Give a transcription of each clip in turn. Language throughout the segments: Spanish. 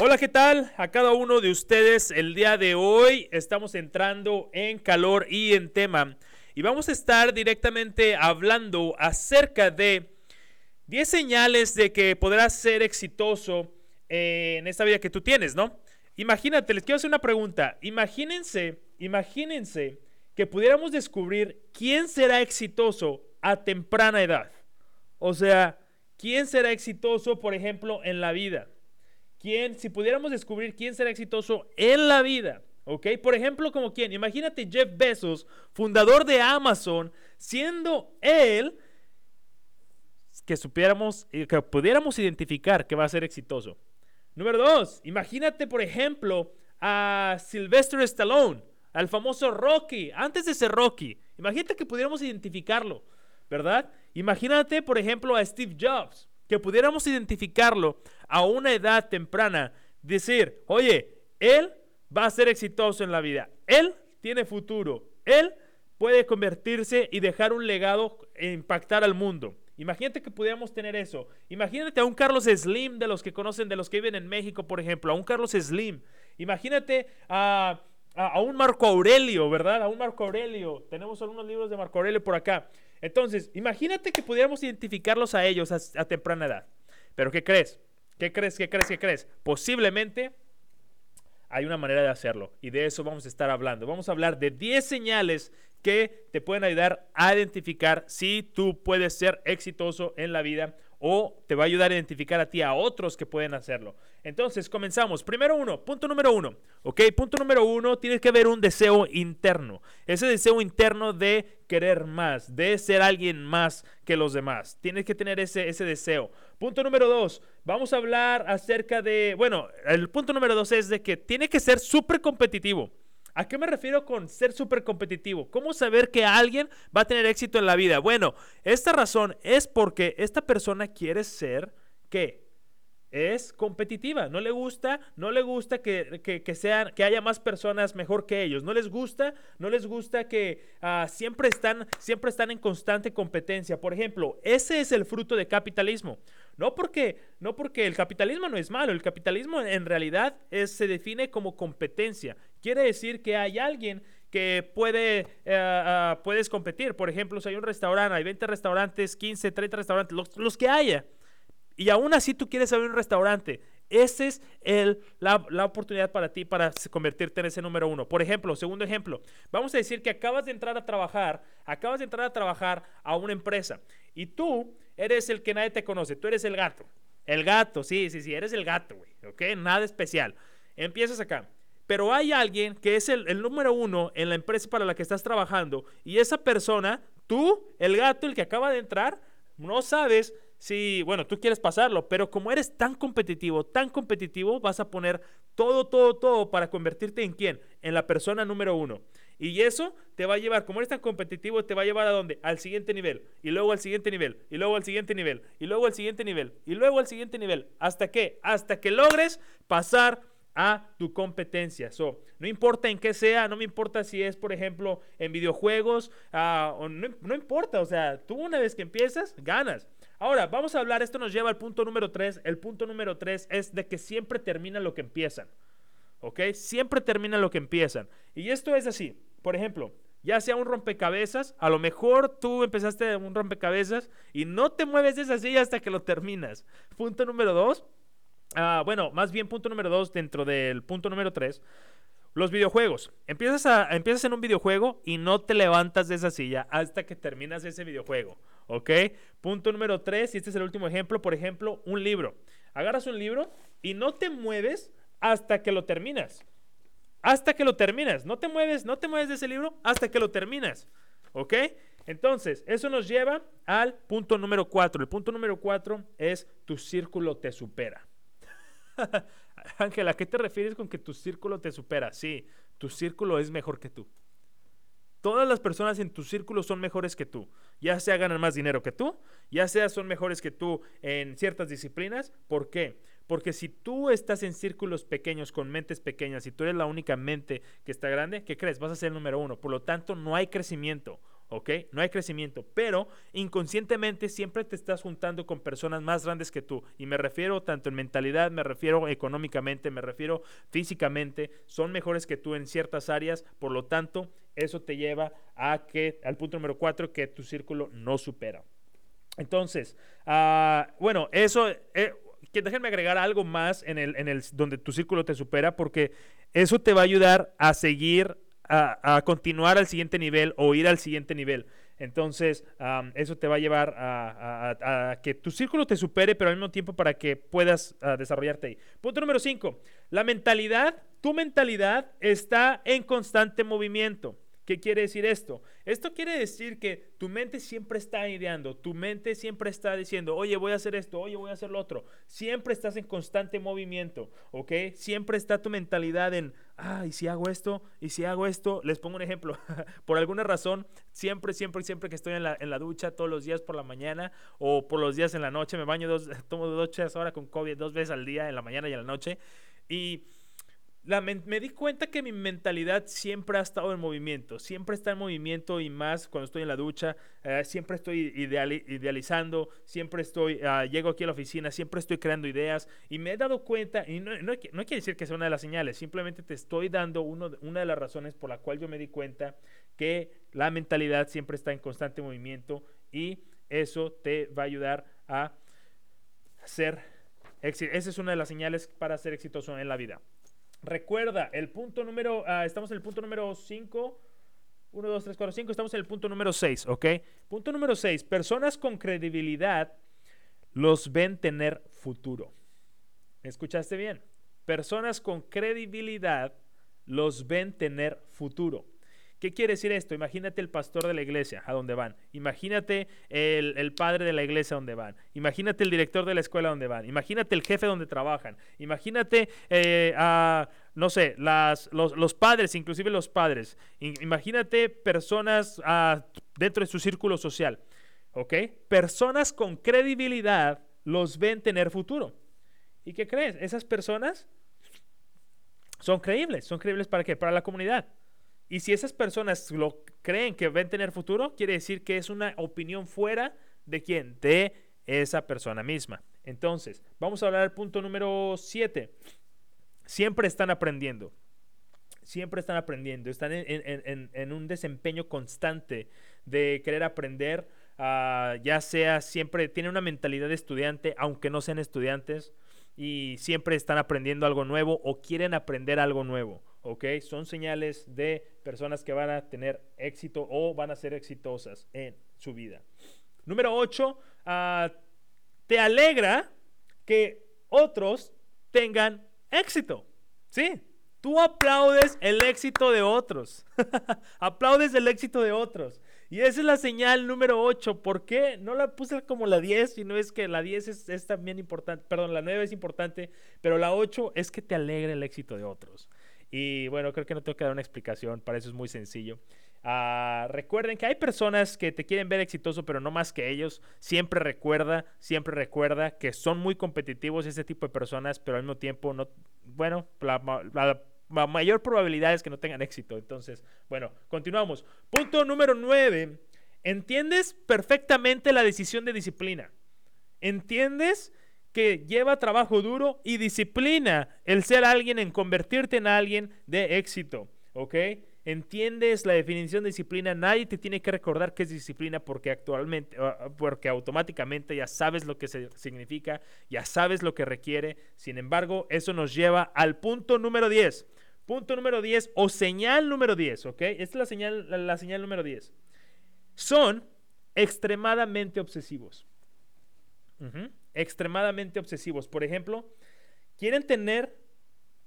Hola, ¿qué tal? A cada uno de ustedes el día de hoy estamos entrando en calor y en tema y vamos a estar directamente hablando acerca de 10 señales de que podrás ser exitoso en esta vida que tú tienes, ¿no? Imagínate, les quiero hacer una pregunta. Imagínense, imagínense que pudiéramos descubrir quién será exitoso a temprana edad. O sea, quién será exitoso, por ejemplo, en la vida. ¿Quién, si pudiéramos descubrir quién será exitoso en la vida, ¿ok? Por ejemplo, como quién, imagínate Jeff Bezos, fundador de Amazon, siendo él que supiéramos, eh, que pudiéramos identificar que va a ser exitoso. Número dos, imagínate, por ejemplo, a Sylvester Stallone, al famoso Rocky, antes de ser Rocky. Imagínate que pudiéramos identificarlo, ¿verdad? Imagínate, por ejemplo, a Steve Jobs, que pudiéramos identificarlo a una edad temprana, decir, oye, él va a ser exitoso en la vida, él tiene futuro, él puede convertirse y dejar un legado e impactar al mundo. Imagínate que pudiéramos tener eso. Imagínate a un Carlos Slim de los que conocen, de los que viven en México, por ejemplo, a un Carlos Slim. Imagínate a, a, un Marco Aurelio, ¿verdad? A un Marco Aurelio. Tenemos algunos libros de Marco Aurelio por acá. Entonces, imagínate que pudiéramos identificarlos a ellos a, temprana edad. Pero ¿qué crees? ¿Qué crees? ¿Qué crees? ¿Qué crees? Posiblemente hay una manera de hacerlo y de eso vamos a estar hablando. Vamos a hablar de 10 señales que te pueden ayudar a identificar si tú puedes ser exitoso en la vida o te va a ayudar a identificar a ti a otros que pueden hacerlo. Entonces, comenzamos. Primero uno, punto número uno. Ok, punto número uno, tienes que haber un deseo interno. Ese deseo interno de querer más, de ser alguien más que los demás. Tienes que tener ese, ese deseo. Punto número dos, vamos a hablar acerca de, bueno, el punto número dos es de que tiene que ser súper competitivo. ¿A qué me refiero con ser súper competitivo? ¿Cómo saber que alguien va a tener éxito en la vida? Bueno, esta razón es porque esta persona quiere ser, ¿qué? es competitiva, no le gusta, no le gusta que, que, sean, que haya más personas mejor que ellos, no les gusta, no les gusta que ah, siempre, están, siempre están en constante competencia. Por ejemplo, ese es el fruto de capitalismo. No porque, no porque el capitalismo no es malo, el capitalismo en realidad es, se define como competencia. Quiere decir que hay alguien que puede, ah, puedes competir. Por ejemplo, si hay un restaurante, hay 20 restaurantes, 15, 30 restaurantes, los, que haya y aún así tú quieres abrir un restaurante, esa es la, la, oportunidad para ti para convertirte en ese número uno. Por ejemplo, segundo ejemplo, vamos a decir que acabas de entrar a trabajar, acabas de entrar a trabajar a una empresa y tú eres el que nadie te conoce, tú eres el gato. El gato, sí, sí, sí, eres el gato, güey, ¿ok? Nada especial. Empiezas acá. Pero hay alguien que es el, número uno en la empresa para la que estás trabajando y esa persona, tú, el gato, el que acaba de entrar, no sabes si, bueno, tú quieres pasarlo, pero como eres tan competitivo, tan competitivo, vas a poner todo, todo, todo para convertirte en quién? En la persona número uno. Y eso te va a llevar, como eres tan competitivo, te va a llevar a dónde? Al siguiente nivel, y luego al siguiente nivel, y luego al siguiente nivel, y luego al siguiente nivel, y luego al siguiente nivel. ¿Hasta qué? Hasta que logres pasar a tu competencia. So, no importa en qué sea, no me importa si es, por ejemplo, en videojuegos, o no, no importa, o sea, tú una vez que empiezas, ganas. Ahora, vamos a hablar, esto nos lleva al punto número 3. El punto número 3 es de que siempre termina lo que empiezan. ¿Ok? Siempre termina lo que empiezan. Y esto es así. Por ejemplo, ya sea un rompecabezas, a lo mejor tú empezaste un rompecabezas y no te mueves de esa silla hasta que lo terminas. Punto número 2. Ah, bueno, más bien punto número 2 dentro del punto número 3. Los videojuegos. Empiezas, a, empiezas en un videojuego y no te levantas de esa silla hasta que terminas ese videojuego. ¿Ok? Punto número tres, y este es el último ejemplo, por ejemplo, un libro. Agarras un libro y no te mueves hasta que lo terminas. Hasta que lo terminas. No te mueves, no te mueves de ese libro hasta que lo terminas. ¿Ok? Entonces, eso nos lleva al punto número cuatro. El punto número cuatro es tu círculo te supera. Ángela, ¿a qué te refieres con que tu círculo te supera? Sí, tu círculo es mejor que tú. Todas las personas en tu círculo son mejores que tú. Ya sea ganan más dinero que tú, ya sea son mejores que tú en ciertas disciplinas. ¿Por qué? Porque si tú estás en círculos pequeños, con mentes pequeñas, y tú eres la única mente que está grande, ¿qué crees? Vas a ser el número uno. Por lo tanto, no hay crecimiento. ¿Ok? No hay crecimiento, pero inconscientemente siempre te estás juntando con personas más grandes que tú. Y me refiero tanto en mentalidad, me refiero económicamente, me refiero físicamente, son mejores que tú en ciertas áreas, por lo tanto, eso te lleva a que, al punto número cuatro, que tu círculo no supera. Entonces, ah, bueno, eso, eh, que déjenme agregar algo más en el, en el, donde tu círculo te supera, porque eso te va a ayudar a seguir a, continuar al siguiente nivel o ir al siguiente nivel. Entonces, eso te va a llevar a, que tu círculo te supere, pero al mismo tiempo para que puedas ah, desarrollarte ahí. Punto número 5. La mentalidad, tu mentalidad está en constante movimiento. ¿Qué quiere decir esto? Esto quiere decir que tu mente siempre está ideando, tu mente siempre está diciendo, oye, voy a hacer esto, oye, voy a hacer lo otro. Siempre estás en constante movimiento, ¿ok? Siempre está tu mentalidad en, ah, ¿y si hago esto? ¿Y si hago esto? Les pongo un ejemplo. por alguna razón, siempre, siempre, siempre que estoy en la, en la, ducha, todos los días por la mañana o por los días en la noche, me baño dos, tomo dos horas ahora con COVID dos veces al día, en la mañana y en la noche. Y me, di cuenta que mi mentalidad siempre ha estado en movimiento, siempre está en movimiento y más cuando estoy en la ducha, eh, siempre estoy idealizando, siempre estoy, ah, llego aquí a la oficina, siempre estoy creando ideas y me he dado cuenta, y no, no, quiere decir que sea una de las señales, simplemente te estoy dando uno, una de las razones por la cual yo me di cuenta que la mentalidad siempre está en constante movimiento y eso te va a ayudar a ser, esa es una de las señales para ser exitoso en la vida. Recuerda, el punto número, ah, estamos en el punto número 5. 1, 2, 3, 4, 5. Estamos en el punto número 6, ¿ok? Punto número 6. Personas con credibilidad los ven tener futuro. ¿Escuchaste bien? Personas con credibilidad los ven tener futuro. ¿Qué quiere decir esto? Imagínate el pastor de la iglesia, a dónde van. Imagínate el, padre de la iglesia, a dónde van. Imagínate el director de la escuela, a dónde van. Imagínate el jefe donde trabajan. Imagínate eh, a, no sé, las, los, padres, inclusive los padres. Imagínate personas ah, dentro de su círculo social. ¿Ok? Personas con credibilidad los ven tener futuro. ¿Y qué crees? Esas personas son creíbles. ¿Son creíbles para qué? Para la comunidad. Y si esas personas lo creen que ven tener futuro, quiere decir que es una opinión fuera de quién? De esa persona misma. Entonces, vamos a hablar del punto número 7. Siempre están aprendiendo. Siempre están aprendiendo. Están en, un desempeño constante de querer aprender. Ah, ya sea siempre, tienen una mentalidad de estudiante, aunque no sean estudiantes. Y siempre están aprendiendo algo nuevo o quieren aprender algo nuevo. ¿Ok? Son señales de personas que van a tener éxito o van a ser exitosas en su vida. Número 8, ah, te alegra que otros tengan éxito. Sí, tú aplaudes el éxito de otros. aplaudes el éxito de otros. Y esa es la señal número 8. ¿Por qué? No la puse como la 10, sino es que la 10 es, también importante. Perdón, la 9 es importante, pero la 8 es que te alegra el éxito de otros. Y bueno, creo que no tengo que dar una explicación, para eso es muy sencillo. Ah, recuerden que hay personas que te quieren ver exitoso, pero no más que ellos. Siempre recuerda, siempre recuerda que son muy competitivos ese tipo de personas, pero al mismo tiempo no, bueno, la, mayor probabilidad es que no tengan éxito. Entonces, bueno, continuamos. Punto número 9. ¿Entiendes perfectamente la decisión de disciplina? ¿Entiendes que lleva trabajo duro y disciplina el ser alguien en convertirte en alguien de éxito, ¿ok? Entiendes la definición de disciplina, nadie te tiene que recordar qué es disciplina porque actualmente, ah, ah, porque automáticamente ya sabes lo que significa, ya sabes lo que requiere. Sin embargo, eso nos lleva al punto número 10. Punto número 10 o señal número 10, ¿ok? Esta es la señal, la señal número 10. Son extremadamente obsesivos extremadamente obsesivos. Por ejemplo, quieren tener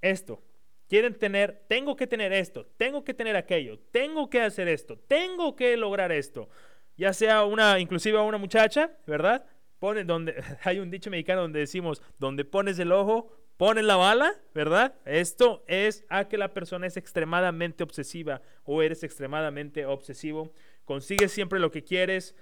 esto, quieren tener, tengo que tener esto, tengo que tener aquello, tengo que hacer esto, tengo que lograr esto. Ya sea una, inclusive a una muchacha, ¿verdad? Pone donde, hay un dicho mexicano donde decimos, donde pones el ojo, pones la bala, ¿verdad? Esto es a que la persona es extremadamente obsesiva o eres extremadamente obsesivo. Consigues siempre lo que quieres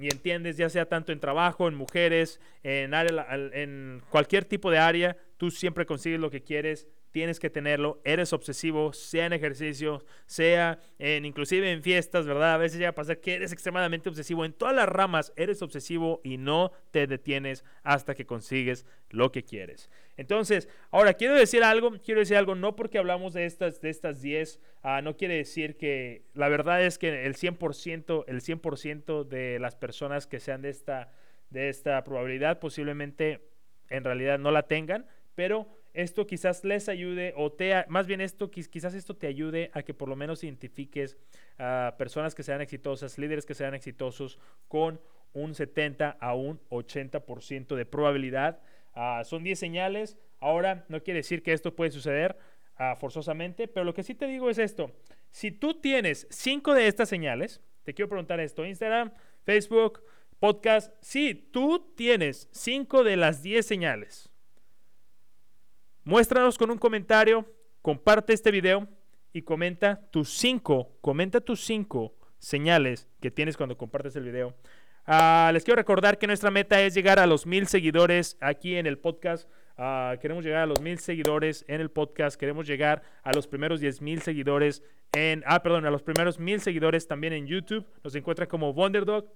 y entiendes, ya sea tanto en trabajo, en mujeres, en, en cualquier tipo de área, tú siempre consigues lo que quieres, tienes que tenerlo, eres obsesivo, sea en ejercicio, sea en inclusive en fiestas, ¿verdad? A veces llega a pasar que eres extremadamente obsesivo, en todas las ramas eres obsesivo y no te detienes hasta que consigues lo que quieres. Entonces, ahora quiero decir algo, quiero decir algo, no porque hablamos de estas de estas 10, ah, no quiere decir que la verdad es que el 100%, el 100% de las personas que sean de esta de esta probabilidad posiblemente en realidad no la tengan, pero esto quizás les ayude o te, más bien esto, quizás esto te ayude a que por lo menos identifiques a personas que sean exitosas, líderes que sean exitosos con un 70 a un 80% de probabilidad. Ah, son 10 señales. Ahora, no quiere decir que esto puede suceder ah, forzosamente, pero lo que sí te digo es esto. Si tú tienes 5 de estas señales, te quiero preguntar esto, Instagram, Facebook, podcast, si tú tienes 5 de las 10 señales, Muéstranos con un comentario, comparte este video y comenta tus cinco, comenta tus cinco señales que tienes cuando compartes el video. Ah, les quiero recordar que nuestra meta es llegar a los mil seguidores aquí en el podcast. Ah, queremos llegar a los mil seguidores en el podcast. Queremos llegar a los primeros diez mil seguidores en. Ah, perdón, a los primeros mil seguidores también en YouTube. Nos encuentra como Wonderdog.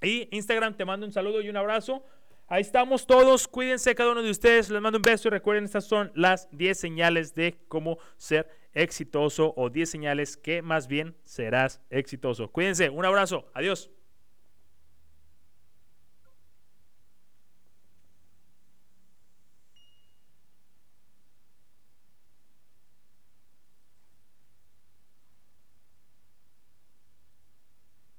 Y Instagram, te mando un saludo y un abrazo. Ahí estamos todos. Cuídense cada uno de ustedes. Les mando un beso y recuerden, estas son las 10 señales de cómo ser exitoso o 10 señales que más bien serás exitoso. Cuídense. Un abrazo. Adiós.